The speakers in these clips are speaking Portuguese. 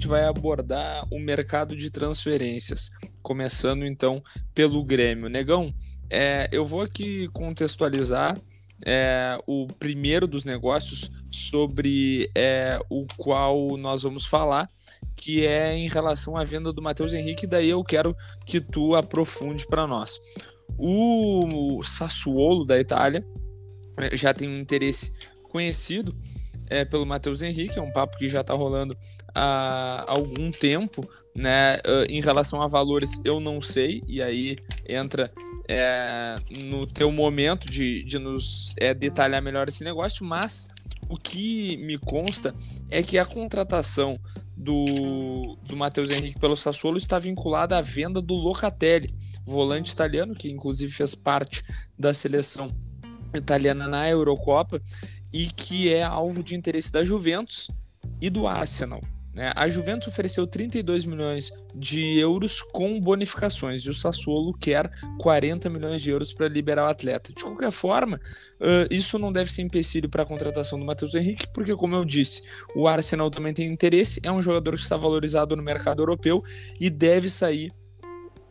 gente vai abordar o mercado de transferências, começando então pelo Grêmio. Negão, é, eu vou aqui contextualizar é, o primeiro dos negócios sobre é, o qual nós vamos falar, que é em relação à venda do Matheus Henrique, daí eu quero que tu aprofunde para nós. O Sassuolo da Itália é, já tem um interesse conhecido é, pelo Matheus Henrique, é um papo que já está rolando há algum tempo, né? Ah, em relação a valores, eu não sei, e aí entra é, no teu momento de, de nos é, detalhar melhor esse negócio, mas o que me consta é que a contratação do, do Matheus Henrique pelo Sassuolo está vinculada à venda do Locatelli, volante italiano, que inclusive fez parte da seleção italiana na Eurocopa e que é alvo de interesse da Juventus e do Arsenal. Né? A Juventus ofereceu 32 milhões de euros com bonificações e o Sassuolo quer 40 milhões de euros para liberar o atleta. De qualquer forma, isso não deve ser empecilho para a contratação do Matheus Henrique, porque, como eu disse, o Arsenal também tem interesse. É um jogador que está valorizado no mercado europeu e deve sair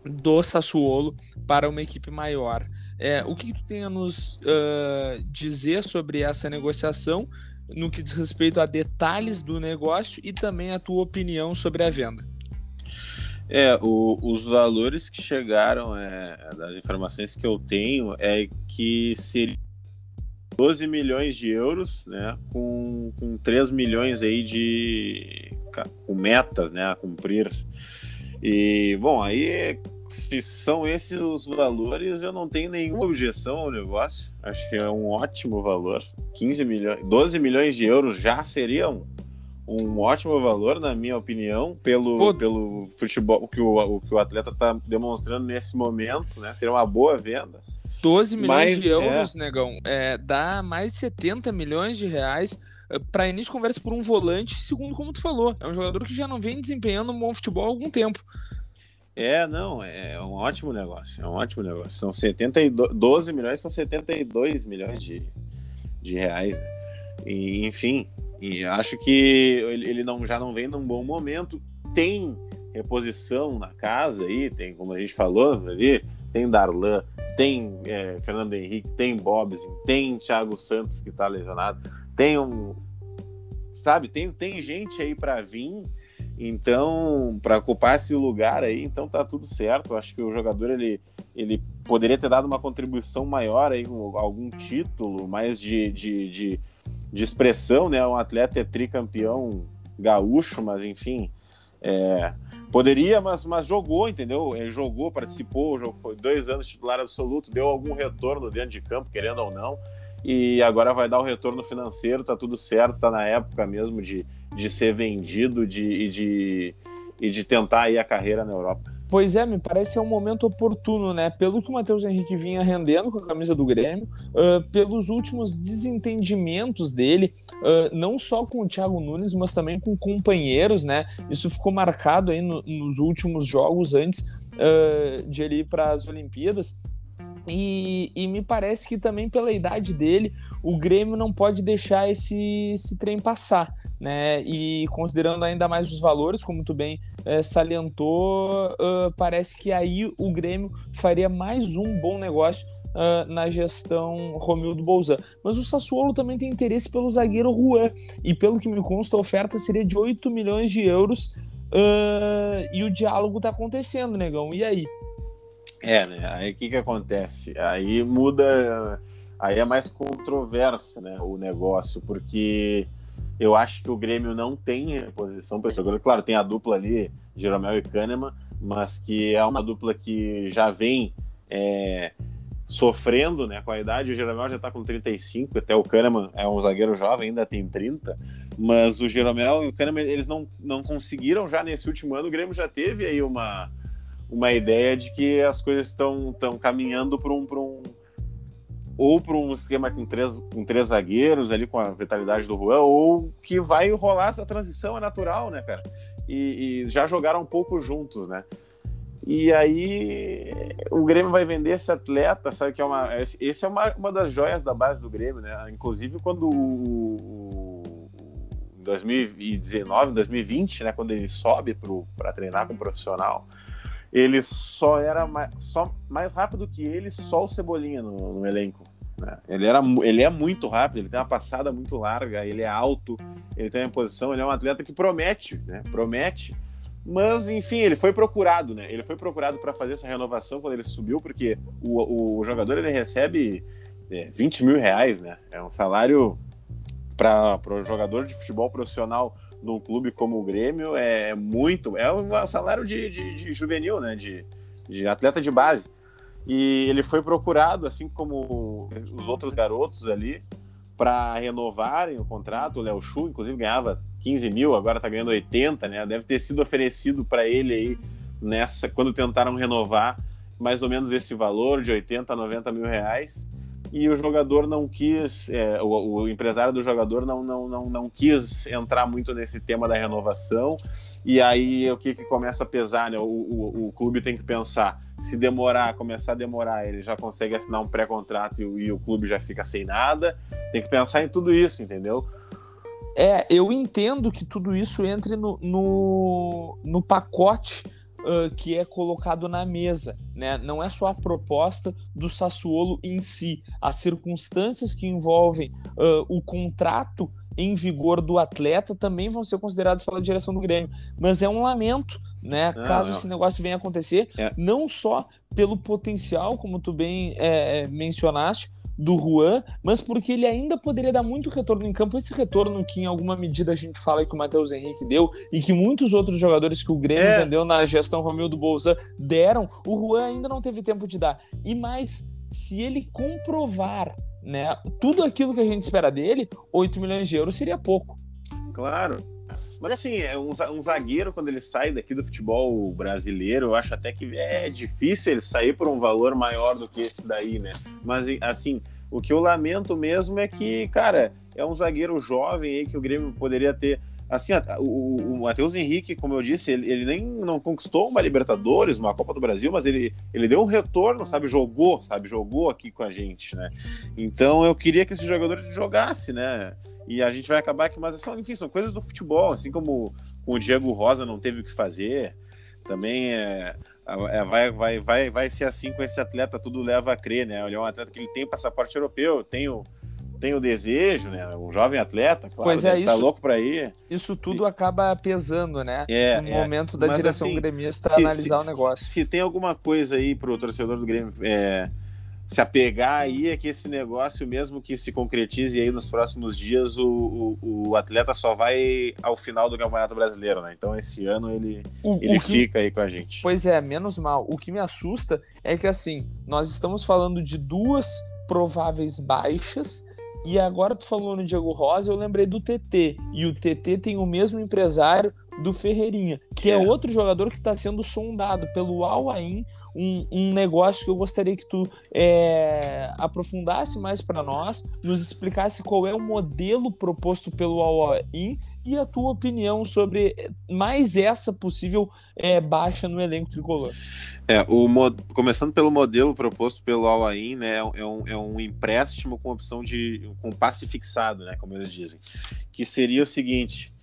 do Sassuolo para uma equipe maior. É, o que tu tem a nos uh, dizer sobre essa negociação no que diz respeito a detalhes do negócio e também a tua opinião sobre a venda? É, o, os valores que chegaram, é, das informações que eu tenho, é que seria 12 milhões de euros, né, com, com 3 milhões aí de com metas, né, a cumprir. E, bom, aí se são esses os valores, eu não tenho nenhuma objeção ao negócio. Acho que é um ótimo valor. 15 milhões, 12 milhões de euros já seriam um ótimo valor, na minha opinião, pelo, pelo futebol que o, o que o atleta está demonstrando nesse momento, né? Seria uma boa venda. 12 milhões Mas, de euros, é... negão, é, dá mais de 70 milhões de reais eh, para início de conversa por um volante, segundo como tu falou. É um jogador que já não vem desempenhando um bom futebol há algum tempo. É, não, é um ótimo negócio, é um ótimo negócio. São 72, 12 milhões, são 72 milhões de, de reais. Né? E, enfim, e acho que ele não, já não vem num bom momento. Tem reposição na casa aí, tem, como a gente falou ali, tem Darlan, tem é, Fernando Henrique, tem Bobson, tem Thiago Santos que tá lesionado, tem um. Sabe, tem, tem gente aí para vir então, para ocupar esse lugar aí, então tá tudo certo. Acho que o jogador ele, ele poderia ter dado uma contribuição maior aí, algum título mais de, de, de, de expressão, né? Um atleta é tricampeão gaúcho, mas enfim, é, poderia, mas, mas jogou, entendeu? Ele jogou, participou, foi dois anos titular absoluto, deu algum retorno dentro de campo, querendo ou não e agora vai dar o retorno financeiro, tá tudo certo, tá na época mesmo de, de ser vendido de, e, de, e de tentar aí a carreira na Europa. Pois é, me parece ser um momento oportuno, né? Pelo que o Matheus Henrique vinha rendendo com a camisa do Grêmio, uh, pelos últimos desentendimentos dele, uh, não só com o Thiago Nunes, mas também com companheiros, né? Isso ficou marcado aí no, nos últimos jogos antes uh, de ele ir para as Olimpíadas. E, e, me parece que também pela idade dele, o Grêmio não pode deixar esse, esse trem passar. Né? E considerando ainda mais os valores, como tu bem é, salientou, uh, parece que aí o Grêmio faria mais um bom negócio uh, na gestão Romildo Bolzan. Mas o Sassuolo também tem interesse pelo zagueiro Juan, e pelo que me consta, a oferta seria de 8 milhões de euros. Uh, e o diálogo está acontecendo, negão. E aí? É, né? Aí o que, que acontece? Aí muda. Aí é mais controverso, né? O negócio, porque eu acho que o Grêmio não tem reposição para esse jogador. Claro, tem a dupla ali, Jeromel e Kahneman, mas que é uma dupla que já vem é, sofrendo né, com a idade. O Jeromel já está com 35, até o Kahneman é um zagueiro jovem, ainda tem 30. Mas o Jeromel e o Kahneman, eles não, não conseguiram já nesse último ano. O Grêmio já teve aí uma uma ideia de que as coisas estão caminhando para um, um ou para um esquema com três, com três zagueiros ali com a vitalidade do Juan, ou que vai rolar essa transição, é natural, né, cara? E, e, já jogaram um pouco juntos, né? E aí o Grêmio vai vender esse atleta, sabe que é uma. Esse é uma, uma das joias da base do Grêmio, né? Inclusive quando o, o 2019, 2020, né, quando ele sobe para treinar com profissional, ele só era mais, só mais rápido que ele, só o Cebolinha no, no elenco. Né? Ele, era, ele é muito rápido, ele tem uma passada muito larga, ele é alto, ele tem uma posição, ele é um atleta que promete, né? Promete. Mas, enfim, ele foi procurado, né? Ele foi procurado para fazer essa renovação quando ele subiu, porque o, o jogador ele recebe é, 20 mil reais, né? É um salário para o jogador de futebol profissional num clube como o Grêmio é muito. É um salário de, de, de juvenil, né? De, de atleta de base. E ele foi procurado, assim como os outros garotos ali, para renovarem o contrato. O Léo Chu, inclusive, ganhava 15 mil, agora está ganhando 80, né? Deve ter sido oferecido para ele aí nessa, quando tentaram renovar, mais ou menos esse valor de 80 a 90 mil reais e o jogador não quis, é, o, o, empresário do jogador não, não, não, não quis entrar muito nesse tema da renovação, e aí o que, que começa a pesar, né? O, o, o clube tem que pensar, se demorar, começar a demorar, ele já consegue assinar um pré-contrato e, e o clube já fica sem nada, tem que pensar em tudo isso, entendeu? É, eu entendo que tudo isso entre no, no, no pacote uh, que é colocado na mesa. Né? Não é só a proposta do Sassuolo em si, as circunstâncias que envolvem uh, o contrato em vigor do atleta também vão ser consideradas pela direção do Grêmio. Mas é um lamento, né? Não, caso não. esse negócio venha a acontecer, é. não só pelo potencial, como tu bem é, mencionaste, do Juan, mas porque ele ainda poderia dar muito retorno em campo. Esse retorno que em alguma medida a gente fala que o Matheus Henrique deu e que muitos outros jogadores que o Grêmio é. vendeu na gestão Romildo Bolzan deram, o Juan ainda não teve tempo de dar. E mais, se ele comprovar né, tudo aquilo que a gente espera dele, 8 milhões de euros seria pouco. Claro. Mas assim, é um, um, zagueiro, quando ele sai daqui do futebol brasileiro, eu acho até que é difícil ele sair por um valor maior do que esse daí, né? Mas assim, o que eu lamento mesmo é que, cara, é um zagueiro jovem aí que o Grêmio poderia ter. Assim, o, o Matheus Henrique, como eu disse, ele, ele, nem não conquistou uma Libertadores, uma Copa do Brasil, mas ele, ele deu um retorno, sabe? Jogou, sabe? Jogou aqui com a gente, né? Então eu queria que esse jogador jogasse, né? E a gente vai acabar aqui, mas são, enfim, são coisas do futebol, assim como o Diego Rosa não teve o que fazer, também é, é, vai, vai, vai, vai ser assim com esse atleta, tudo leva a crer, né? Ele é um atleta que ele tem passaporte europeu, tem o, tem o desejo, né? Um jovem atleta, claro, pois é, tá isso, tá louco para ir. Isso tudo e... acaba pesando, né? É, no é, momento da direção assim, gremista analisar se, o negócio. Se, se, tem alguma coisa aí pro torcedor do Grêmio é, se apegar aí é que esse negócio, mesmo que se concretize aí nos próximos dias, o, o, o atleta só vai ao final do Campeonato Brasileiro, né? Então esse ano ele, o, ele fica aí com a gente. Pois é, menos mal. O que me assusta é que assim, nós estamos falando de duas prováveis baixas e agora tu falou no Diego Rosa, eu lembrei do TT. E o TT tem o mesmo empresário do Ferreirinha, que é, é outro jogador que está sendo sondado pelo Al Ain um, um negócio que eu gostaria que tu é, aprofundasse mais para nós, nos explicasse qual é o modelo proposto pelo All-In e a tua opinião sobre mais essa possível é, baixa no elenco tricolor. É, o começando pelo modelo proposto pelo All-In, né, é um, é um empréstimo com opção de com passe fixado, né, como eles dizem, que seria o seguinte,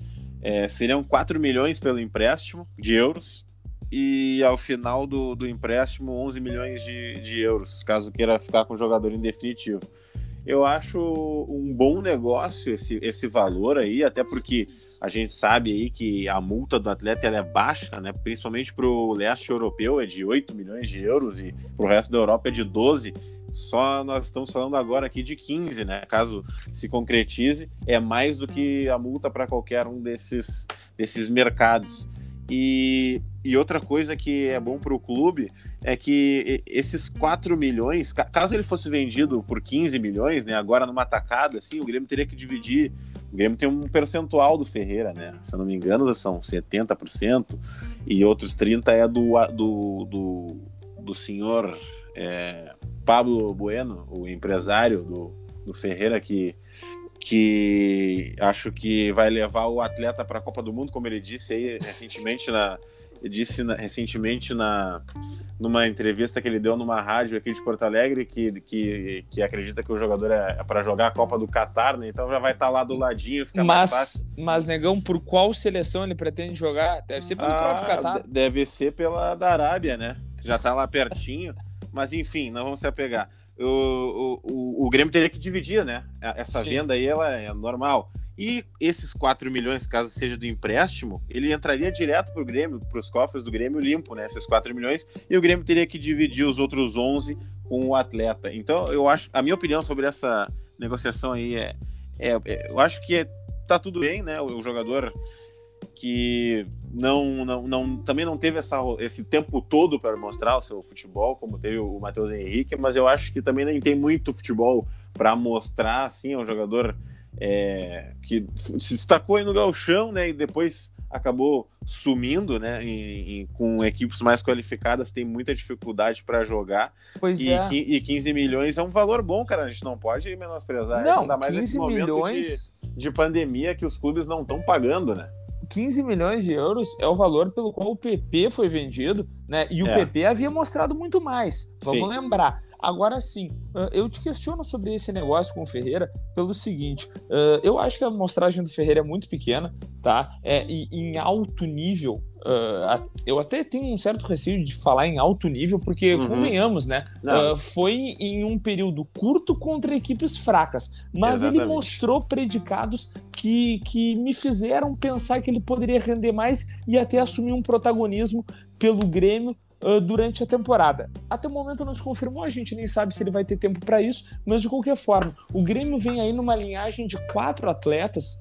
é, seriam 4 milhões pelo empréstimo de euros, e ao final do, do empréstimo 11 milhões de, de euros, caso queira ficar com o jogador em definitivo. Eu acho um bom negócio esse, esse valor aí, até porque a gente sabe aí que a multa do atleta ela é baixa, né? principalmente para o leste europeu é de 8 milhões de euros e para o resto da Europa é de 12. Só nós estamos falando agora aqui de 15, né? Caso se concretize, é mais do que a multa para qualquer um desses, desses mercados. E, e outra coisa que é bom para o clube é que esses 4 milhões, caso ele fosse vendido por 15 milhões, né, agora numa tacada, assim, o Grêmio teria que dividir. O Grêmio tem um percentual do Ferreira, né? Se eu não me engano, são 70%, e outros 30% é do, do, do, do senhor é, Pablo Bueno, o empresário do, do Ferreira, que que acho que vai levar o atleta para a Copa do Mundo, como ele disse aí recentemente na, disse na, recentemente na, numa entrevista que ele deu numa rádio aqui de Porto Alegre que, que, que acredita que o jogador é, é para jogar a Copa do Catar, né? Então já vai estar tá lá do ladinho, fica mas, mais fácil. Mas, Negão, por qual seleção ele pretende jogar? Deve ser pelo ah, próprio Catar. Deve ser pela da Arábia, né? Já tá lá pertinho. mas enfim, não vamos se apegar. O, o, o, Grêmio teria que dividir, né? Essa Sim. venda aí ela é normal. E esses 4 milhões, caso seja do empréstimo, ele entraria direto para o Grêmio, para os cofres do Grêmio limpo, né? Esses 4 milhões, e o Grêmio teria que dividir os outros 11 com o atleta. Então, eu acho, a minha opinião sobre essa negociação aí é, é, é eu acho que é, tá tudo bem, né? O, o jogador que não, não, não, também não teve essa, esse tempo todo para mostrar o seu futebol, como teve o Matheus Henrique, mas eu acho que também nem tem muito futebol para mostrar, assim, é um jogador é, que se destacou aí no galchão, né, e depois acabou sumindo, né, em, em, com equipes mais qualificadas, tem muita dificuldade para jogar. Pois e, é. e 15 milhões é um valor bom, cara, a gente não pode menosprezar não, ainda mais 15 nesse momento milhões... de, de pandemia que os clubes não estão pagando, né? 15 milhões de euros é o valor pelo qual o PP foi vendido, né? E o é. PP havia mostrado muito mais. Vamos Sim. lembrar. Agora sim, eu te questiono sobre esse negócio com o Ferreira pelo seguinte: eu acho que a amostragem do Ferreira é muito pequena, tá? É, e em alto nível, eu até tenho um certo receio de falar em alto nível, porque, uhum. convenhamos, né? foi em um período curto contra equipes fracas, mas Exatamente. ele mostrou predicados que, que me fizeram pensar que ele poderia render mais e até assumir um protagonismo pelo Grêmio uh, durante a temporada. Até o momento não se confirmou, a gente nem sabe se ele vai ter tempo para isso, mas de qualquer forma, o Grêmio vem aí numa linhagem de quatro atletas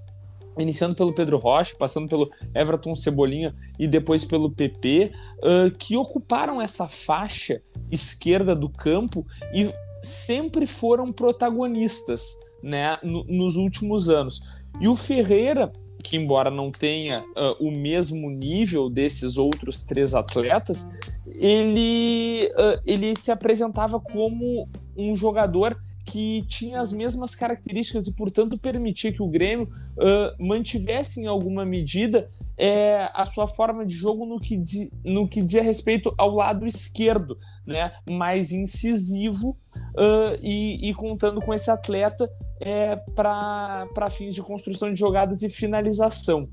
iniciando pelo Pedro Rocha, passando pelo Everton Cebolinha e depois pelo PP, uh, que ocuparam essa faixa esquerda do campo e sempre foram protagonistas né, nos últimos anos. E o Ferreira que embora não tenha uh, o mesmo nível desses outros três atletas, ele, uh, ele se apresentava como um jogador que tinha as mesmas características e, portanto, permitia que o Grêmio uh, mantivesse em alguma medida é, a sua forma de jogo no que, diz, no que dizia respeito ao lado esquerdo, né? mais incisivo uh, e, e, contando com esse atleta é, para fins de construção de jogadas e finalização.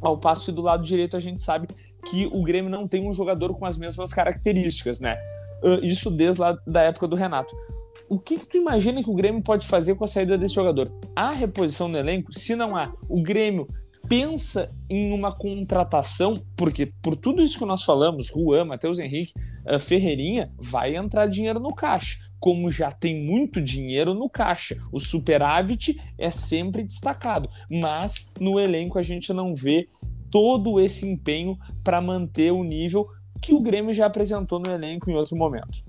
Ao passo que do lado direito a gente sabe que o Grêmio não tem um jogador com as mesmas características, né? Uh, isso desde lá da época do Renato. O que, que tu imagina que o Grêmio pode fazer com a saída desse jogador? Há reposição no elenco? Se não há, o Grêmio pensa em uma contratação, porque por tudo isso que nós falamos, Juan, Matheus Henrique, uh, Ferreirinha, vai entrar dinheiro no caixa. Como já tem muito dinheiro no caixa, o superávit é sempre destacado, mas no elenco a gente não vê todo esse empenho para manter o nível que o Grêmio já apresentou no elenco em outro momento.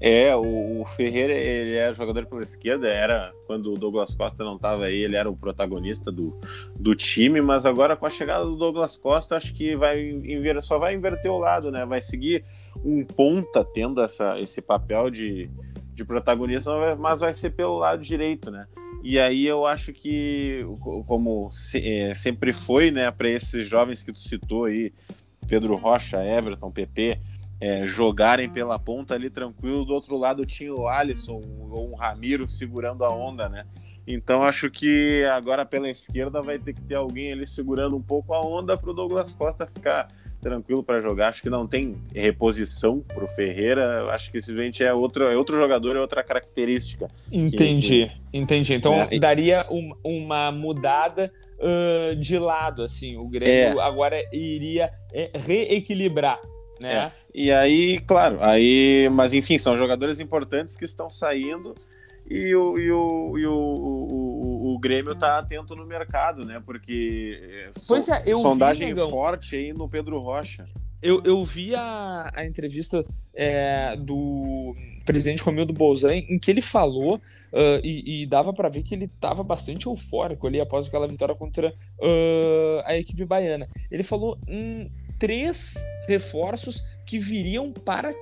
É, o, Ferreira, ele é jogador pela esquerda, era quando o Douglas Costa não estava aí, ele era o protagonista do, do time, mas agora com a chegada do Douglas Costa, acho que vai só vai inverter o lado, né? Vai seguir um ponta tendo essa, esse papel de, de protagonista, mas vai ser pelo lado direito, né? E aí eu acho que, como é, sempre foi, né, para esses jovens que tu citou aí, Pedro Rocha, Everton, PP, é, jogarem pela ponta ali tranquilo. Do outro lado tinha o Alisson ou o Ramiro segurando a onda, né? Então acho que agora pela esquerda vai ter que ter alguém ali segurando um pouco a onda para o Douglas Costa ficar tranquilo para jogar. Acho que não tem reposição para o Ferreira. Acho que simplesmente é outro, é outro jogador, é outra característica. Entendi, que, entendi. Então é, daria um, uma mudada uh, de lado, assim. O Grêmio é. agora iria é, reequilibrar né? É. E aí, claro, aí, mas enfim, são jogadores importantes que estão saindo e o, e o, e o, o, o, Grêmio tá atento no mercado, né? Porque pois é, eu sondagem vi, forte aí no Pedro Rocha. Eu, eu vi a, a entrevista é, do presidente Romildo Bolzan em que ele falou uh, e, e, dava para ver que ele estava bastante eufórico ali após aquela vitória contra uh, a equipe baiana. Ele falou em três reforços que viriam para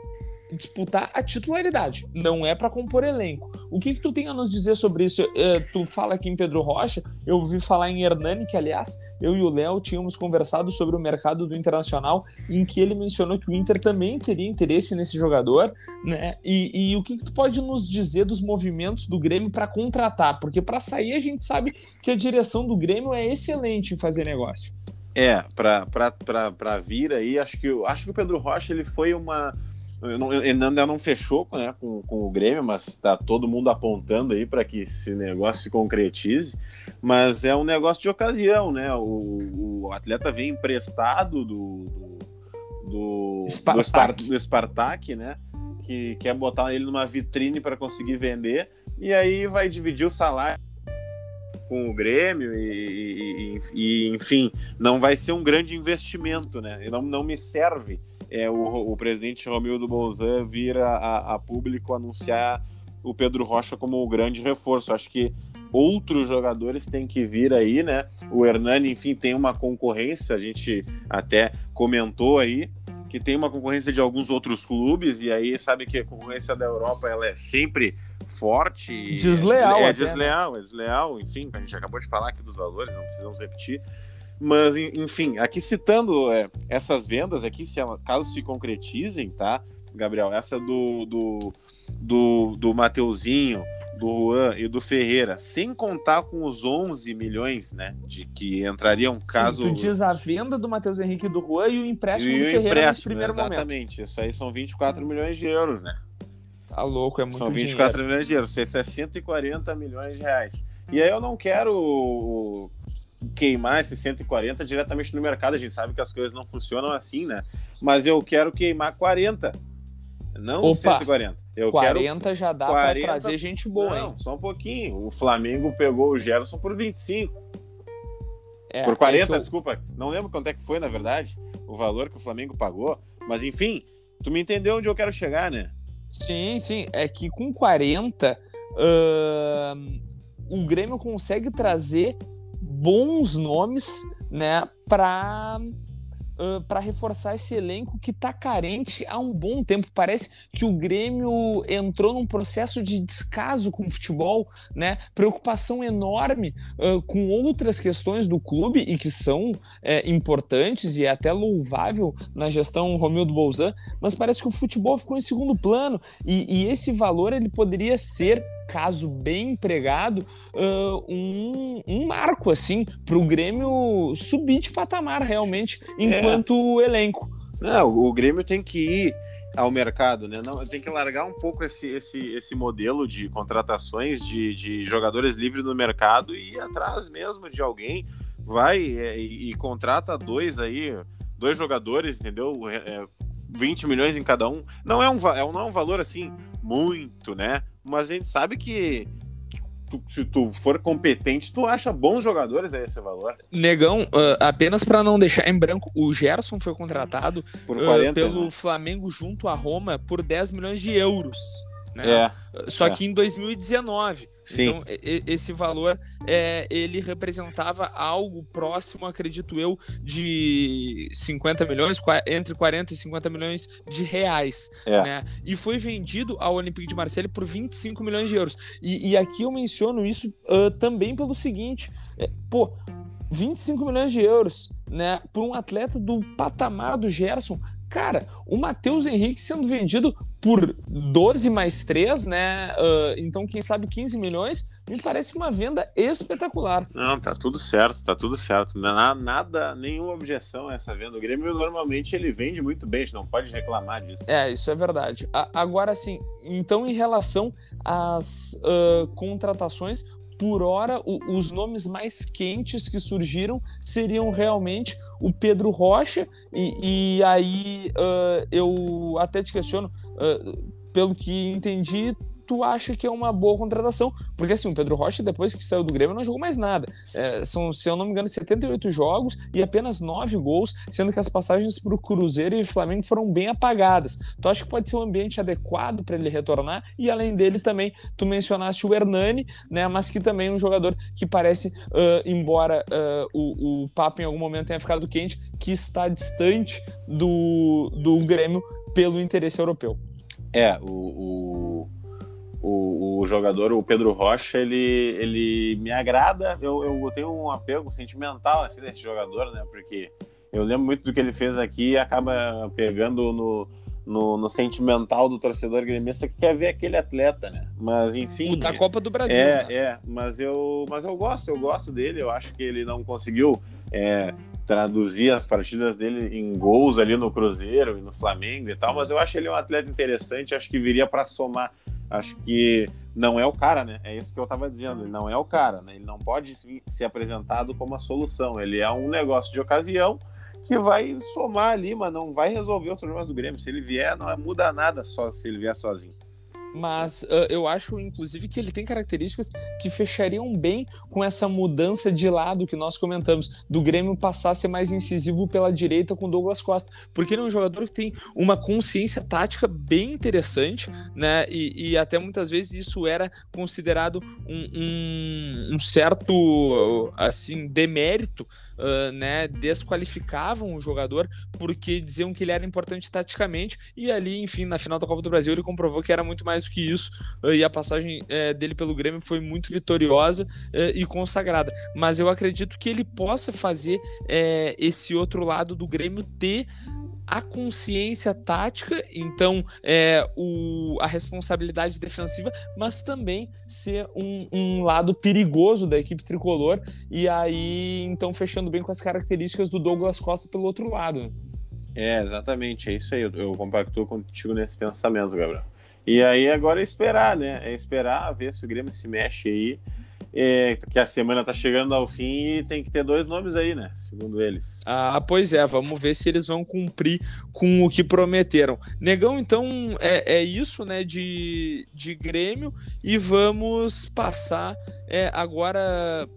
disputar a titularidade, não é para compor elenco. O que, que tu tem a nos dizer sobre isso? Uh, tu fala aqui em Pedro Rocha, eu ouvi falar em Hernani, que aliás, eu e o Léo tínhamos conversado sobre o mercado do Internacional, em que ele mencionou que o Inter também teria interesse nesse jogador, né? E, e o que, que tu pode nos dizer dos movimentos do Grêmio para contratar? Porque para sair a gente sabe que a direção do Grêmio é excelente em fazer negócio. É, para vir aí, acho que, acho que o Pedro Rocha ele foi uma ele ainda não fechou né, com, com o Grêmio, mas está todo mundo apontando aí para que esse negócio se concretize. Mas é um negócio de ocasião, né? O, o atleta vem emprestado do, do, do, Spartak. do, do Spartak, né? Que quer botar ele numa vitrine para conseguir vender, e aí vai dividir o salário com o Grêmio e, e, e, enfim, não vai ser um grande investimento, né? Não, não me serve é, o, o presidente Romildo Bolzan vir a, a, público anunciar o Pedro Rocha como o grande reforço. Acho que outros jogadores têm que vir aí, né? O Hernani, enfim, tem uma concorrência, a gente até comentou aí que tem uma concorrência de alguns outros clubes, e aí sabe que a concorrência da Europa ela é sempre forte. Desleal. É, é desleal, é desleal, enfim, a gente acabou de falar aqui dos valores, não precisamos repetir. Mas, enfim, aqui citando é, essas vendas aqui, se ela, caso se concretizem, tá, Gabriel? Essa do, do, do, do Mateuzinho, do Juan e do Ferreira, sem contar com os 11 milhões, né, de que entrariam caso... Sim, tu diz a venda do Matheus Henrique e do Juan e o empréstimo e do Ferreira empréstimo, nesse primeiro exatamente. momento. Exatamente, isso aí são 24 milhões de euros, né? Tá louco, é muito São 24 dinheiro. milhões de euros, isso é 140 milhões de reais. E aí eu não quero queimar esses 140 diretamente no mercado. A gente sabe que as coisas não funcionam assim, né? Mas eu quero queimar 40, não Opa, 140. Eu 40 quero já dá 40... para trazer gente boa, não, hein? Só um pouquinho. O Flamengo pegou o Gerson por 25. É, por 40, é eu... desculpa. Não lembro quanto é que foi, na verdade, o valor que o Flamengo pagou. Mas enfim, tu me entendeu onde eu quero chegar, né? Sim, sim. É que com 40, uh, o Grêmio consegue trazer bons nomes, né, para uh, para reforçar esse elenco que está carente há um bom tempo. Parece que o Grêmio entrou num processo de descaso com o futebol, né? Preocupação enorme uh, com outras questões do clube e que são é, importantes e é até louvável na gestão Romildo Bolzan, mas parece que o futebol ficou em segundo plano e, e esse valor ele poderia ser caso bem empregado, uh, um, um marco assim para o Grêmio subir de patamar realmente enquanto é. elenco. Não, o Grêmio tem que ir ao mercado, né? Não, tem que largar um pouco esse, esse, esse modelo de contratações de, de jogadores livres no mercado e ir atrás mesmo de alguém. Vai é, e, e contrata dois aí, dois jogadores, entendeu? É, 20 milhões em cada um. Não é um, é, não é um valor assim muito, né? Mas a gente sabe que, tu, se tu for competente, tu acha bons jogadores a esse valor. Negão, uh, apenas para não deixar em branco, o Gerson foi contratado 40, uh, pelo né? Flamengo junto à Roma por 10 milhões de euros. Né? É, Só é. que em 2019. Sim. Então, esse valor é, ele representava algo próximo, acredito eu, de 50 milhões, entre 40 e 50 milhões de reais. É. Né? E foi vendido ao Olympique de Marseille por 25 milhões de euros. E, e aqui eu menciono isso uh, também pelo seguinte: é, pô, 25 milhões de euros, né, por um atleta do patamar do Gerson, Cara, o Matheus Henrique sendo vendido por 12 mais 3, né? Uh, então, quem sabe 15 milhões, me parece uma venda espetacular. Não, tá tudo certo, tá tudo certo. Não, nada, nenhuma objeção a essa venda. O Grêmio normalmente ele vende muito bem, a gente não pode reclamar disso. É, isso é verdade. A, agora sim, então em relação às uh, contratações, por hora, o, os nomes mais quentes que surgiram seriam realmente o Pedro Rocha, e, e aí uh, eu até te questiono, uh, pelo que entendi, tu acha que é uma boa contratação. Porque assim, o Pedro Rocha, depois que saiu do Grêmio, não jogou mais nada. É, são, se eu não me engano, 78 jogos e apenas 9 gols, sendo que as passagens para o Cruzeiro e Flamengo foram bem apagadas. Tu acha que pode ser um ambiente adequado para ele retornar? E além dele também, tu mencionaste o Hernani, né? Mas que também é um jogador que parece, uh, embora uh, o, o papo em algum momento tenha ficado quente, que está distante do, do Grêmio pelo interesse europeu. É, o, o, o, o, jogador, o Pedro Rocha, ele, ele me agrada. Eu, eu tenho um apego sentimental assim, desse jogador, né? Porque eu lembro muito do que ele fez aqui e acaba pegando no, no, no, sentimental do torcedor gremista que quer ver aquele atleta, né? Mas enfim. O da Copa do Brasil. É, né? é. Mas eu, mas eu gosto, eu gosto dele. Eu acho que ele não conseguiu é, traduzir as partidas dele em gols ali no Cruzeiro e no Flamengo e tal. Mas eu acho ele um atleta interessante. Acho que viria para somar. Acho que não é o cara, né? É isso que eu tava dizendo. Ele não é o cara, né? Ele não pode ser apresentado como a solução. Ele é um negócio de ocasião que vai somar ali, mas não vai resolver os problemas do Grêmio. Se ele vier, não muda nada só se ele vier sozinho. Mas uh, eu acho, inclusive, que ele tem características que fechariam bem com essa mudança de lado que nós comentamos, do Grêmio passar a ser mais incisivo pela direita com Douglas Costa. Porque ele é um jogador que tem uma consciência tática bem interessante, né? E, e até muitas vezes isso era considerado um, um, um certo, assim, demérito uh, né, desqualificavam o jogador porque diziam que ele era importante taticamente e ali, enfim, na final da Copa do Brasil ele comprovou que era muito mais do que isso uh, e a passagem uh, dele pelo Grêmio foi muito vitoriosa e consagrada. Mas eu acredito que ele possa fazer esse outro lado do Grêmio ter a consciência tática, então é, o, a responsabilidade defensiva, mas também ser um, um, lado perigoso da equipe tricolor, e aí então fechando bem com as características do Douglas Costa pelo outro lado. É, exatamente, é isso aí, eu, eu compactuo contigo nesse pensamento, Gabriel. E aí agora é esperar, né? É esperar ver se o Grêmio se mexe aí é, que a semana tá chegando ao fim e tem que ter dois nomes aí, né? Segundo eles. Ah, pois é, vamos ver se eles vão cumprir com o que prometeram. Negão, então é, é isso, né, de, de Grêmio e vamos passar é, agora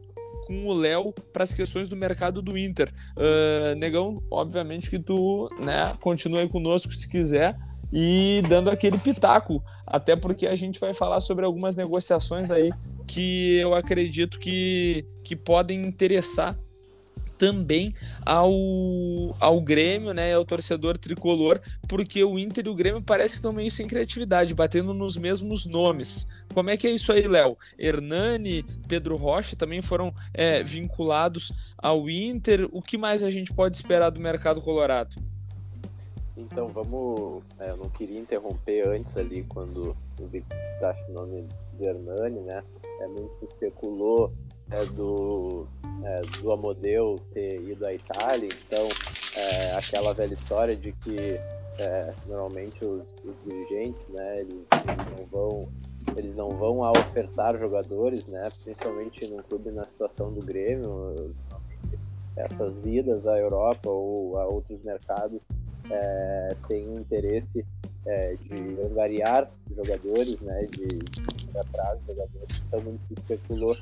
com o Léo para as questões do mercado do Inter. Uh, Negão, obviamente que tu, né, continue conosco se quiser e dando aquele pitaco, até porque a gente vai falar sobre algumas negociações aí que eu acredito que, que podem interessar também ao, ao Grêmio, né, ao torcedor tricolor, porque o Inter e o Grêmio parece que estão meio sem criatividade, batendo nos mesmos nomes. Como é que é isso aí, Léo? Hernani, Pedro Rocha também foram é, vinculados ao Inter. O que mais a gente pode esperar do mercado colorado? Então vamos. É, eu não queria interromper antes ali quando o Victor o nome do Hernani, né? É, muito se especulou é, do, é, do Amodeu ter ido à Itália, então é, aquela velha história de que é, normalmente os, os, dirigentes, né, eles, eles, não vão eles não vão a ofertar jogadores, né, principalmente num clube na situação do Grêmio, essas idas à Europa ou a outros mercados é, tem interesse é, de angariar jogadores, né, de, de atrás jogadores. Então muito se especulou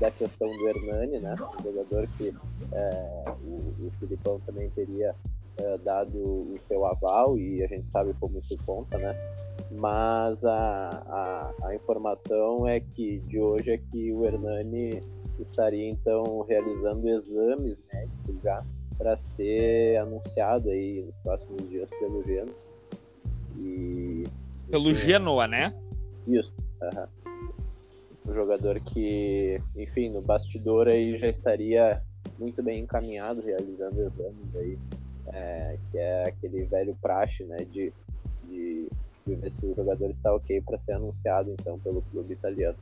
da questão do Hernani, né, um jogador que é, o, o Filipão também teria é, dado o seu aval e a gente sabe como isso conta, né. Mas a, a, a informação é que de hoje é que o Hernani estaria então realizando exames médicos já para ser anunciado aí nos próximos dias pelo Genoa. E, pelo Genoa, né? Isso. Uhum. Um jogador que, enfim, no bastidor aí já estaria muito bem encaminhado, realizando exames aí, é, que é aquele velho praxe, né, de, de, de ver se o jogador está ok para ser anunciado então pelo clube italiano.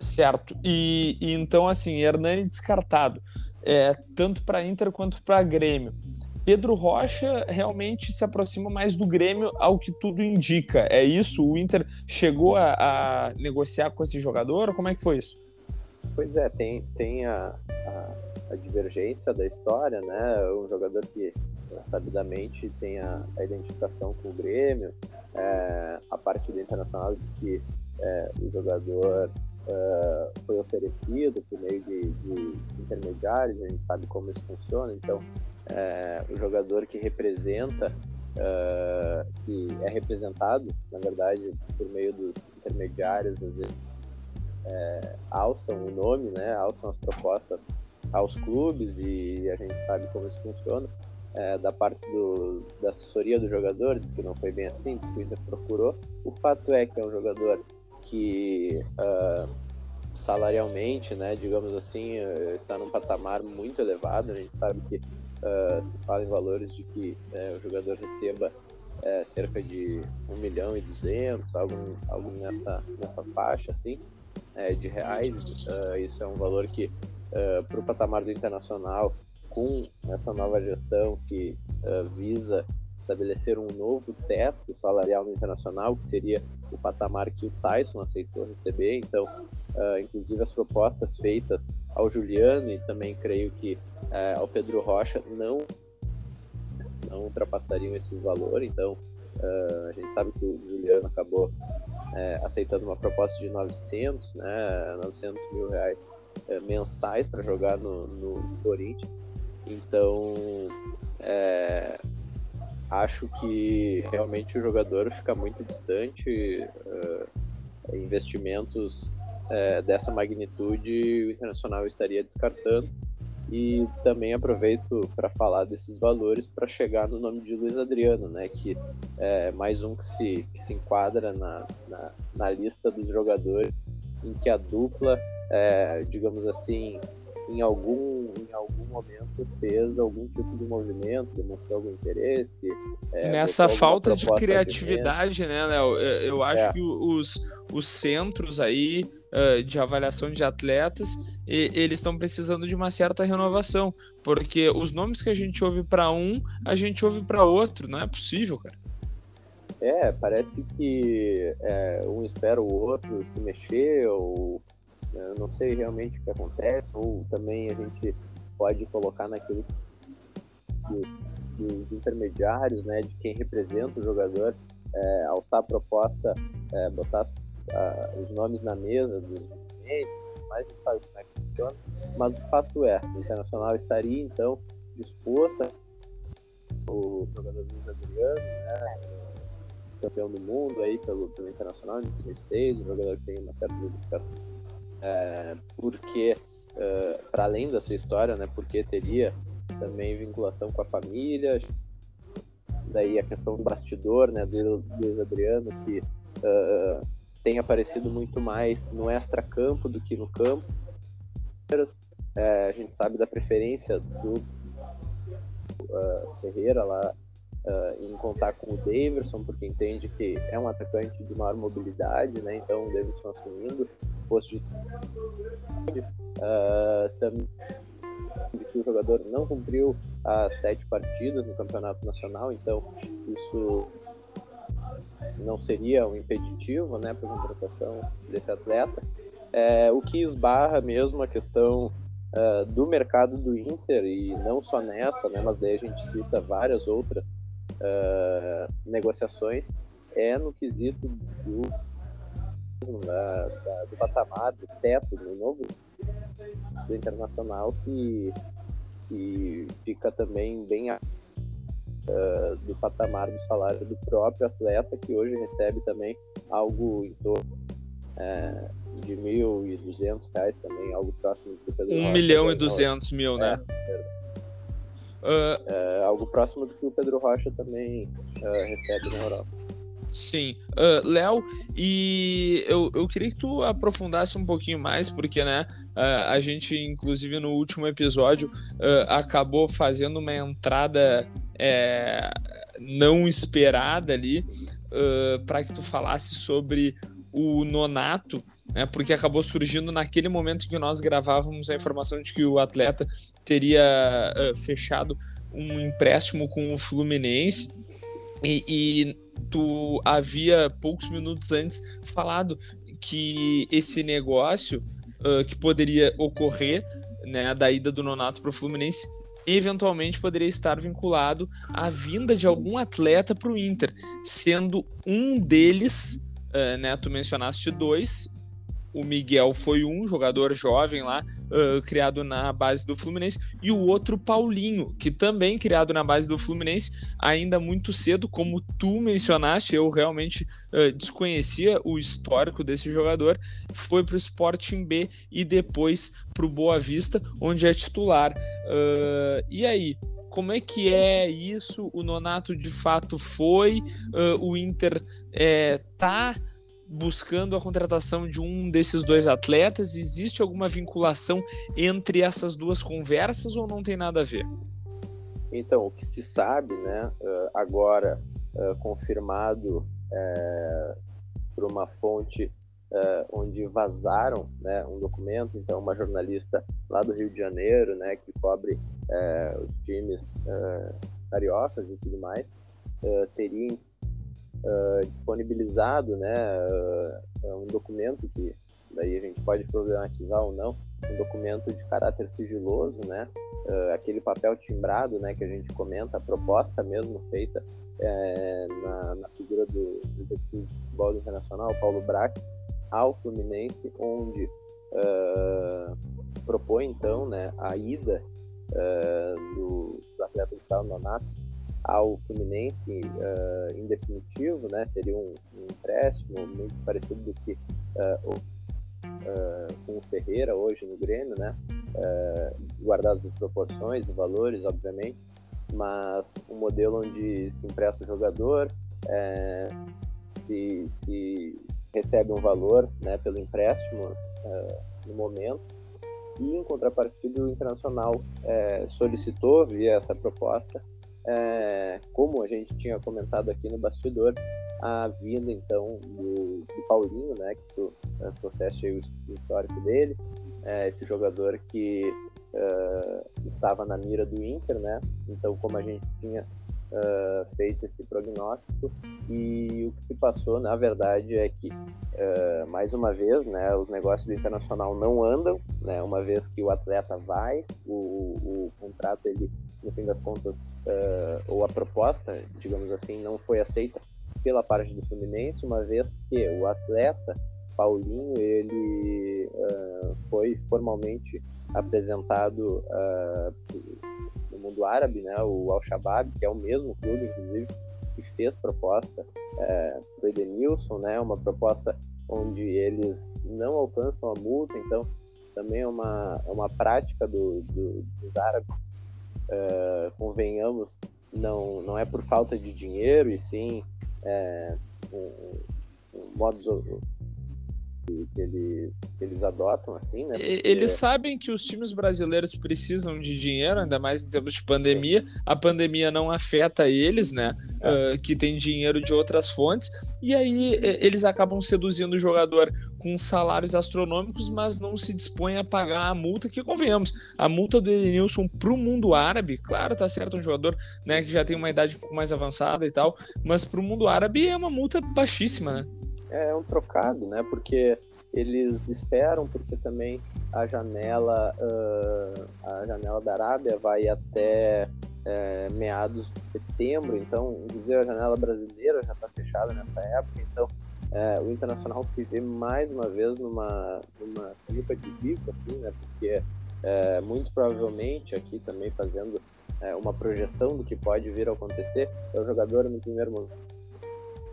Certo. E, e então, assim, Hernani descartado é, tanto para Inter quanto para Grêmio. Pedro Rocha realmente se aproxima mais do Grêmio, ao que tudo indica. É isso? O Inter chegou a, a negociar com esse jogador? Como é que foi isso? Pois é, tem, tem a, a, a divergência da história, né? Um jogador que sabidamente tem a, a identificação com o Grêmio. É, a parte do Internacional diz que é, o jogador uh, foi oferecido por meio de, de, intermediários, a gente sabe como isso funciona, então é, o jogador que representa, uh, que é representado, na verdade, por meio dos intermediários, às vezes alçam o nome, né, alçam as propostas aos clubes e a gente sabe como isso funciona. é, da parte do, da assessoria do jogador, diz que não foi bem assim, que Inter procurou. O fato é que é um jogador que uh, salarialmente, né, digamos assim, uh, está num patamar muito elevado. A gente sabe que uh, se fala em valores de que uh, o jogador receba cerca de 1 milhão e 200, algo, algo nessa, nessa faixa assim, de reais. isso é um valor que, para o patamar do internacional, com essa nova gestão que visa estabelecer um novo teto salarial no internacional, que seria o patamar que o Tyson aceitou receber. Então, uh, inclusive as propostas feitas ao Juliano e também creio que uh, ao Pedro Rocha não não ultrapassariam esse valor. Então, uh, a gente sabe que o Juliano acabou aceitando uma proposta de 900, né, 900 mil reais mensais para jogar no, no Corinthians. Então, é, acho que realmente o jogador fica muito distante. Uh, investimentos uh, dessa magnitude o Internacional estaria descartando. E também aproveito para falar desses valores para chegar no nome de Luiz Adriano, né, que é mais um que se, que se enquadra na, na, na lista dos jogadores em que a dupla, é, digamos assim, em algum, em algum momento fez algum tipo de movimento, demonstrou algum interesse. É, Nessa falta de criatividade, né, Léo? Eu, eu acho é. que os, os centros aí uh, de avaliação de atletas, e, eles estão precisando de uma certa renovação, porque os nomes que a gente ouve para um, a gente ouve para outro, não é possível, cara. É, parece que é, um espera o outro se mexer ou eu não sei realmente o que acontece, ou também a gente pode colocar naquilo dos, dos intermediários, né, de quem representa o jogador, é, alçar a proposta, é, botar as, a, os nomes na mesa dos movimentos, mais sabe como é que funciona, mas o fato é, o Internacional estaria então disposto a o jogador Luiz Adriano, né, campeão do mundo aí pelo, pelo Internacional em 2006, um jogador que tem uma certa dedicação é, porque, é, para além da sua história, né, porque teria também vinculação com a família, daí a questão do bastidor, né, do Adriano, que uh, tem aparecido muito mais no extra-campo do que no campo. É, a gente sabe da preferência do uh, Ferreira lá uh, em contar com o Davidson, porque entende que é um atacante de maior mobilidade, né? Então o Davidson assumindo o posto de uh, também que o jogador não cumpriu as sete partidas no campeonato nacional, então isso não seria um impeditivo, né, para a contratação desse atleta. É, o que esbarra mesmo a questão uh, do mercado do Inter e não só nessa, né, mas daí a gente cita várias outras uh, negociações é no quesito do, da, da, do patamar, do teto, do novo do internacional que, que fica também bem uh, do patamar do salário do próprio atleta que hoje recebe também algo em torno uh, de mil e duzentos reais também, algo próximo do que Um milhão e duzentos mil, né? É, Uh, é algo próximo do que o Pedro Rocha também uh, recebe na Europa. Sim. Uh, Léo, e eu, eu queria que tu aprofundasse um pouquinho mais, porque né, uh, a gente, inclusive no último episódio, uh, acabou fazendo uma entrada é, não esperada ali para que tu falasse sobre o Nonato né, porque acabou surgindo naquele momento que nós gravávamos a informação de que o atleta teria uh, fechado um empréstimo com o Fluminense. E, e, tu havia poucos minutos antes falado que esse negócio uh, que poderia ocorrer né, da ida do Nonato para o Fluminense eventualmente poderia estar vinculado à vinda de algum atleta para o Inter, sendo um deles, uh, né, tu mencionaste dois, o Miguel foi um jogador jovem lá, uh, criado na base do Fluminense, e o outro Paulinho, que também criado na base do Fluminense, ainda muito cedo, como tu mencionaste, eu realmente uh, desconhecia o histórico desse jogador, foi para o Sporting B e depois para o Boa Vista, onde é titular. Uh, e aí, Como é que é isso? O Nonato de fato foi? Uh, o Inter é, tá buscando a contratação de um desses dois atletas? Existe alguma vinculação entre essas duas conversas ou não tem nada a ver? Então, o que se sabe, né, agora confirmado é, por uma fonte uh, onde vazaram né, um documento. Então, uma jornalista lá do Rio de Janeiro, né, que cobre uh, os times cariocas e tudo mais, teria disponibilizado né, um documento que daí a gente pode problematizar ou não, um documento de caráter sigiloso, né, aquele papel timbrado, né, que a gente comenta, a proposta mesmo feita é, na, na, figura do, executivo de futebol internacional, Paulo Braque, ao Fluminense, onde uh, propõe então né, a ida uh, do, do, atleta Gustavo Nonato ao Fluminense uh, em definitivo, né, seria um, um, empréstimo muito parecido do que o, com o Ferreira hoje no Grêmio, né, guardadas as proporções e valores, obviamente, mas um modelo onde se empresta o jogador, é, se, se recebe um valor né, pelo empréstimo uh, no momento. E em contrapartida o Internacional é, solicitou via essa proposta é, como a gente tinha comentado aqui no bastidor a vinda então do, do Paulinho né que tu uh, trouxeste o histórico dele é, esse jogador que uh, estava na mira do Inter né então como a gente tinha uh, feito esse prognóstico e o que se passou, na verdade, é que, uh, mais uma vez, né, os negócios do Internacional não andam, né, uma vez que o atleta vai, o, o contrato, ele, no fim das contas, uh, ou a proposta, digamos assim, não foi aceita pela parte do Fluminense, uma vez que o atleta Paulinho ele uh, foi formalmente apresentado uh, mundo árabe, né, o Al-Shabaab, que é o mesmo clube, inclusive, que fez proposta é, para Edenilson, né, uma proposta onde eles não alcançam a multa, então também é uma, é uma prática do, do, dos árabes, é, convenhamos, não, não é por falta de dinheiro, e sim é, um, um que, eles, que eles adotam, assim, né? Porque... Eles sabem que os times brasileiros precisam de dinheiro, ainda mais em tempos de pandemia. Sim. A pandemia não afeta eles, né? É. Uh, que tem dinheiro de outras fontes. E aí eles acabam seduzindo o jogador com salários astronômicos, mas não se dispõem a pagar a multa, que convenhamos, a multa do Edenilson pro mundo árabe, claro, tá certo, um jogador né, que já tem uma idade um pouco mais avançada e tal, mas pro mundo árabe é uma multa baixíssima, né? É um trocado, né? Porque eles esperam, porque também a janela, uh, a janela da Arábia vai até é, meados de setembro, então, inclusive a janela brasileira já está fechada nessa época, então é, o Internacional se vê mais uma vez numa, numa sinuca de bico, assim, né? Porque é, muito provavelmente aqui também fazendo é, uma projeção do que pode vir a acontecer, é o jogador no primeiro momento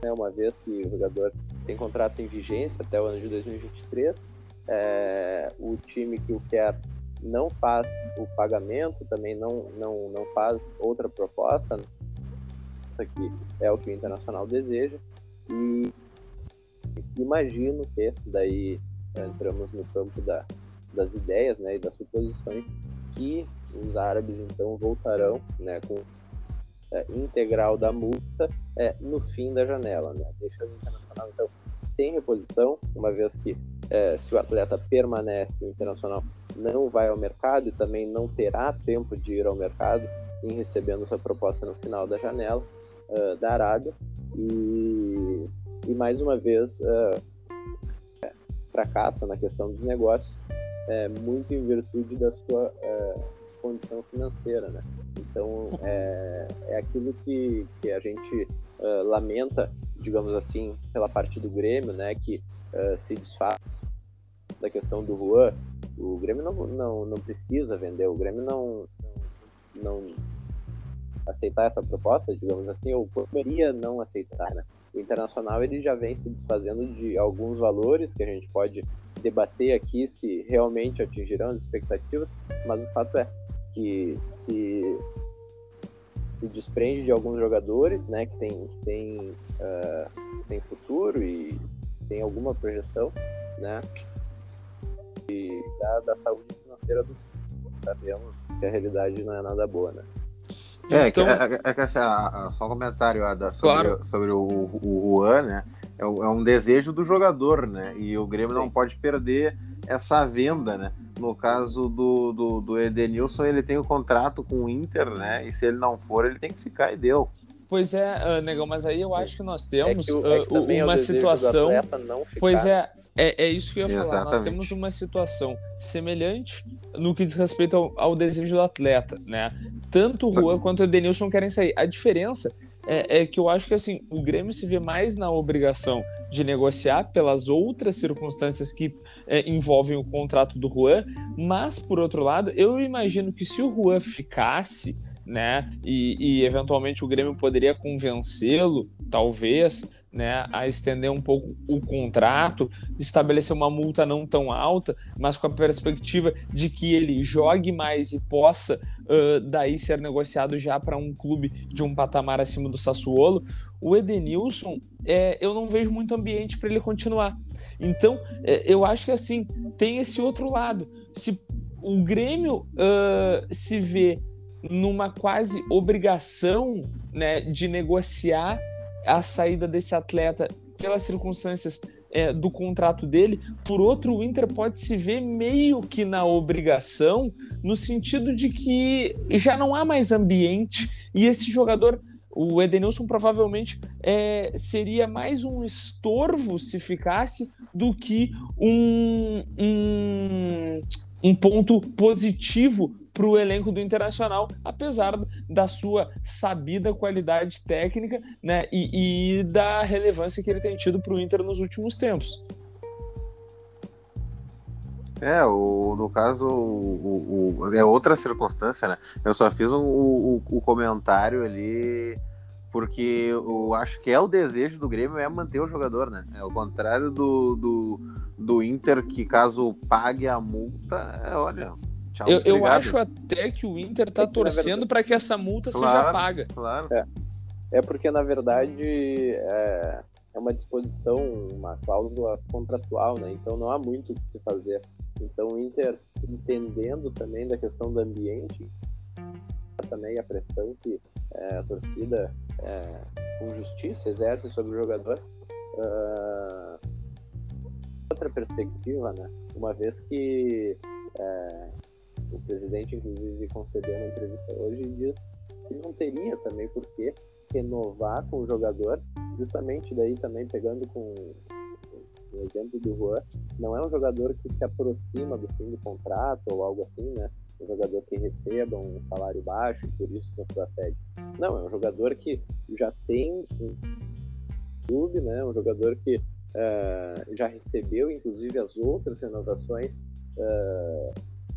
né, uma vez que o jogador tem contrato em vigência até o ano de 2023. É, o time que o quer não faz o pagamento, também não, não, não faz outra proposta, que é o que o Internacional deseja. E imagino que, daí entramos no campo da, das ideias né, e das suposições, que os árabes então voltarão né, com é, integral da multa é, no fim da janela, né? deixando o Internacional então sem reposição, uma vez que é, se o atleta permanece, o Internacional não vai ao mercado e também não terá tempo de ir ao mercado em recebendo sua proposta no final da janela uh, da Arábia e, e mais uma vez uh, fracassa na questão dos negócios, é, muito em virtude da sua uh, condição financeira, né? Então, é, é aquilo que, que a gente uh, lamenta, digamos assim, pela parte do Grêmio, né, que uh, se desfaz da questão do Juan. O Grêmio não, não, não precisa vender, o Grêmio não, não, não aceitar essa proposta, digamos assim, ou poderia não aceitar, né? O Internacional ele já vem se desfazendo de alguns valores que a gente pode debater aqui se realmente atingirão as expectativas, mas o fato é que se se desprende de alguns jogadores, né, que tem, tem, uh, tem futuro e tem alguma projeção, né, e da, da saúde financeira do sabemos que a realidade não é nada boa, né. É, então... é, é, é assim, só um comentário Ada, sobre, claro. sobre o, o Juan, né? É, é, um desejo do jogador, né? E o Grêmio Sim. não pode perder essa venda, né? No caso do, do, do Edenilson, ele tem o um contrato com o Inter, né? E se ele não for, ele tem que ficar e deu. Pois é, uh, Negão, mas aí eu acho que nós temos é que, é que uh, uma situação. Pois é, é, é isso que eu ia Exatamente. falar. Nós temos uma situação semelhante no que diz respeito ao, ao desejo do atleta, né? Tanto o Juan quanto o Edenilson querem sair. A diferença é, é, que eu acho que assim o Grêmio se vê mais na obrigação de negociar pelas outras circunstâncias que é, envolvem o contrato do Juan, mas por outro lado, eu imagino que se o Juan ficasse, né, e, e eventualmente o Grêmio poderia convencê-lo, talvez, né, a estender um pouco o contrato, estabelecer uma multa não tão alta, mas com a perspectiva de que ele jogue mais e possa uh, daí ser negociado já para um clube de um patamar acima do Sassuolo. O Edenilson, é, eu não vejo muito ambiente para ele continuar. Então, é, eu acho que assim tem esse outro lado. Se o Grêmio uh, se vê numa quase obrigação né, de negociar a saída desse atleta pelas circunstâncias é, do contrato dele. Por outro, o Inter pode se ver meio que na obrigação, no sentido de que já não há mais ambiente e esse jogador, o Edenilson, provavelmente é, seria mais um estorvo se ficasse do que um, um, um ponto positivo para o elenco do Internacional, apesar da sua sabida qualidade técnica né, e, e da relevância que ele tem tido para o Inter nos últimos tempos. É, o, no caso, o, o, é outra circunstância, né? Eu só fiz um, o, o comentário ali porque eu acho que é o desejo do Grêmio é manter o jogador, né? É o contrário do, do, do Inter, que caso pague a multa, é, olha, Tchau, eu, eu, acho até que o Inter tá é torcendo para que essa multa claro, seja paga. Claro. É. é porque, na verdade, é, é uma disposição, uma cláusula contratual, né? Então não há muito o que se fazer. Então o Inter, entendendo também da questão do ambiente, também a pressão que é, a torcida, é, com justiça, exerce sobre o jogador, uh, outra perspectiva, né? Uma vez que é, o presidente, inclusive, concedeu uma entrevista hoje e diz que não teria também por que renovar com o jogador, justamente daí também pegando com o exemplo do Juan, não é um jogador que se aproxima do fim do contrato ou algo assim, né? Um jogador que receba um salário baixo e por isso não sede. Não, é um jogador que já tem um clube, né? Um jogador que uh, já recebeu, inclusive, as outras renovações uh,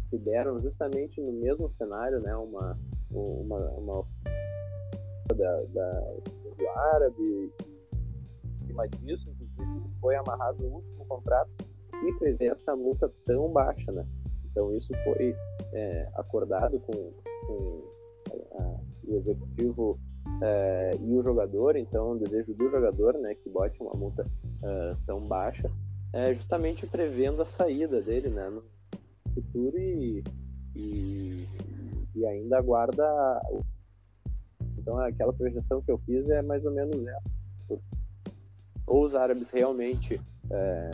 se deram justamente no mesmo cenário, né? Uma, uma, uma da, da, do árabe, em cima disso, inclusive, foi amarrado no último contrato e prevê essa multa tão baixa, né? Então isso foi é, acordado com, com a, o executivo é, e o jogador, então o desejo do jogador, né, que bote uma multa é, tão baixa, é justamente prevendo a saída dele, né, no, futuro e, e, e ainda aguarda. Então, aquela projeção que eu fiz é mais ou menos essa. Ou os árabes realmente, é,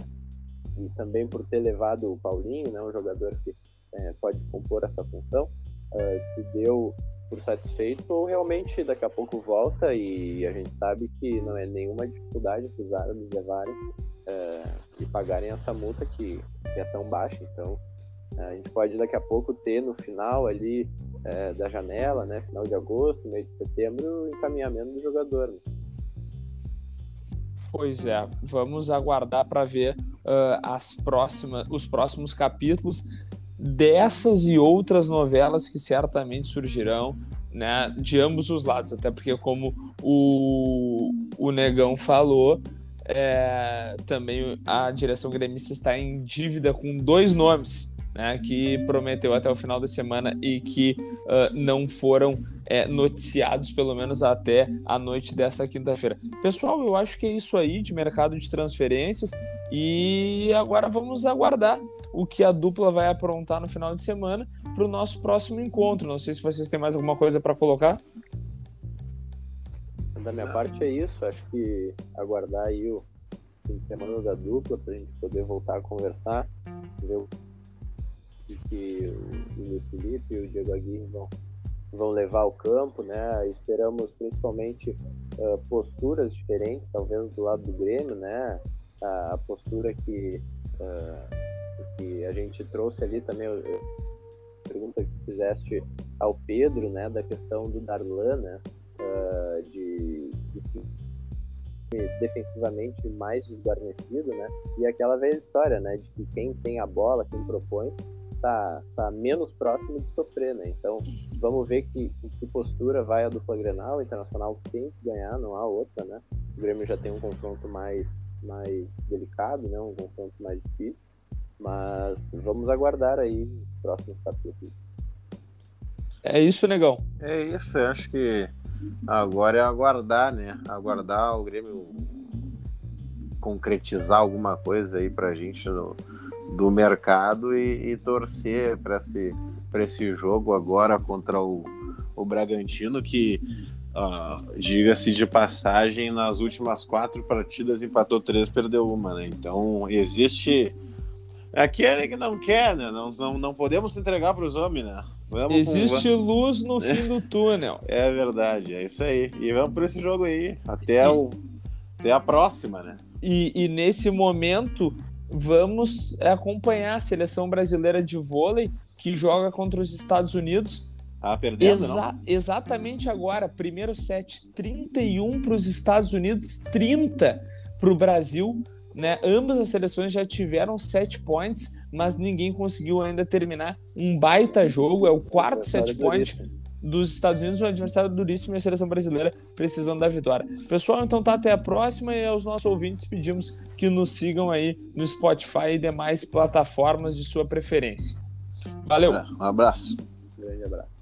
e também por ter levado o Paulinho, né, um jogador que é, pode compor essa função, é, se deu por satisfeito, ou realmente daqui a pouco volta e a gente sabe que não é nenhuma dificuldade para os árabes levarem é, e pagarem essa multa que, que é tão baixa. Então, a gente pode daqui a pouco ter no final ali da janela, né, final de agosto, meio de setembro, o encaminhamento do jogador. Né? Pois é, vamos aguardar para ver uh, as próximas, os próximos capítulos dessas e outras novelas que certamente surgirão, né, de ambos os lados, até porque como o, o Negão falou, é, também a direção gremista está em dívida com dois nomes, né, que prometeu até o final da semana e que uh, não foram é, noticiados, pelo menos até a noite dessa quinta-feira. Pessoal, eu acho que é isso aí de mercado de transferências e agora vamos aguardar o que a dupla vai aprontar no final de semana para o nosso próximo encontro. Não sei se vocês têm mais alguma coisa para colocar. Da minha parte é isso, acho que aguardar aí o fim de semana da dupla para a gente poder voltar a conversar, ver o que o Luiz Felipe e o Diego Aguirre vão, vão levar ao campo, né? Esperamos principalmente uh, posturas diferentes, talvez do lado do Grêmio, né? A, a postura que, uh, que a gente trouxe ali também, eu, pergunta que fizeste ao Pedro, né? Da questão do Darlan, né? Uh, de, de se defensivamente mais desguarnecido, né? E aquela velha história, né? De que quem tem a bola, quem propõe, tá, tá menos próximo de sofrer, né? Então, vamos ver que, que postura vai a dupla Grenal. O Internacional tem que ganhar, não há outra, né? O Grêmio já tem um confronto mais, mais delicado, né? Um confronto mais difícil. Mas vamos aguardar aí os próximos capítulos. É isso, negão. É isso, eu acho que agora é aguardar, né? Aguardar o Grêmio concretizar alguma coisa aí pra gente no, do mercado e, e torcer para esse, esse jogo agora contra o, o Bragantino, que, uh, diga-se de passagem, nas últimas quatro partidas empatou três, perdeu uma, né? Então existe. Aquele que não quer, né? Não, não, não podemos entregar para os homens, né? Vamos Existe com... luz no fim do túnel. É verdade, é isso aí. E vamos por esse jogo aí. Até, e... o... Até a próxima, né? E, e nesse momento, vamos acompanhar a seleção brasileira de vôlei que joga contra os Estados Unidos. Ah, perdendo, Exa não? Exatamente agora, primeiro set 31 para os Estados Unidos, 30 para o Brasil. Né? Ambas as seleções já tiveram set points, mas ninguém conseguiu ainda terminar um baita jogo. É o quarto set point dos Estados Unidos, um adversário duríssimo e a seleção brasileira precisando da vitória. Pessoal, então tá até a próxima e aos nossos ouvintes pedimos que nos sigam aí no Spotify e demais plataformas de sua preferência. Valeu. Um abraço. Um grande abraço.